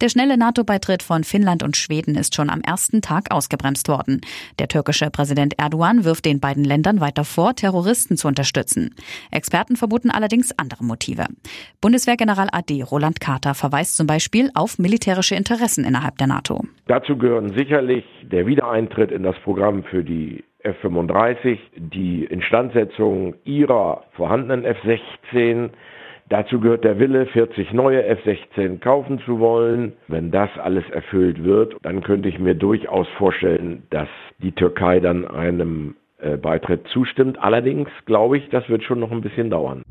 Der schnelle NATO-Beitritt von Finnland und Schweden ist schon am ersten Tag ausgebremst worden. Der türkische Präsident Erdogan wirft den beiden Ländern weiter vor, Terroristen zu unterstützen. Experten vermuten allerdings andere Motive. Bundeswehrgeneral AD Roland Carter verweist zum Beispiel auf militärische Interessen innerhalb der NATO. Dazu gehören sicherlich der Wiedereintritt in das Programm für die F-35, die Instandsetzung ihrer vorhandenen F-16, Dazu gehört der Wille, 40 neue F-16 kaufen zu wollen. Wenn das alles erfüllt wird, dann könnte ich mir durchaus vorstellen, dass die Türkei dann einem äh, Beitritt zustimmt. Allerdings glaube ich, das wird schon noch ein bisschen dauern.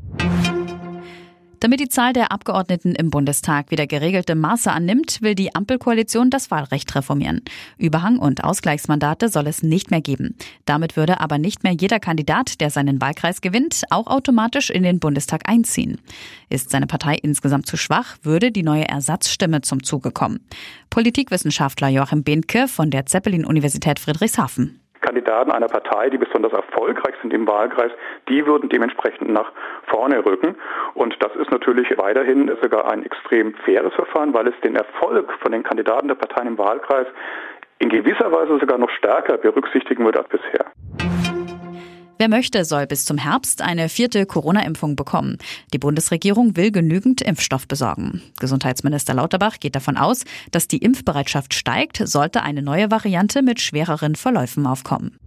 Damit die Zahl der Abgeordneten im Bundestag wieder geregelte Maße annimmt, will die Ampelkoalition das Wahlrecht reformieren. Überhang- und Ausgleichsmandate soll es nicht mehr geben. Damit würde aber nicht mehr jeder Kandidat, der seinen Wahlkreis gewinnt, auch automatisch in den Bundestag einziehen. Ist seine Partei insgesamt zu schwach, würde die neue Ersatzstimme zum Zuge kommen. Politikwissenschaftler Joachim Behnke von der Zeppelin-Universität Friedrichshafen. Kandidaten einer Partei, die besonders erfolgreich sind im Wahlkreis, die würden dementsprechend nach vorne rücken. Und das ist natürlich weiterhin sogar ein extrem faires Verfahren, weil es den Erfolg von den Kandidaten der Parteien im Wahlkreis in gewisser Weise sogar noch stärker berücksichtigen wird als bisher. Wer möchte, soll bis zum Herbst eine vierte Corona-Impfung bekommen. Die Bundesregierung will genügend Impfstoff besorgen. Gesundheitsminister Lauterbach geht davon aus, dass die Impfbereitschaft steigt, sollte eine neue Variante mit schwereren Verläufen aufkommen.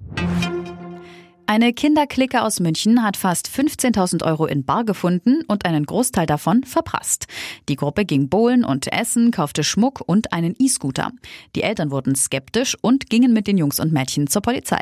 Eine Kinderklicke aus München hat fast 15.000 Euro in Bar gefunden und einen Großteil davon verprasst. Die Gruppe ging bowlen und essen, kaufte Schmuck und einen E-Scooter. Die Eltern wurden skeptisch und gingen mit den Jungs und Mädchen zur Polizei.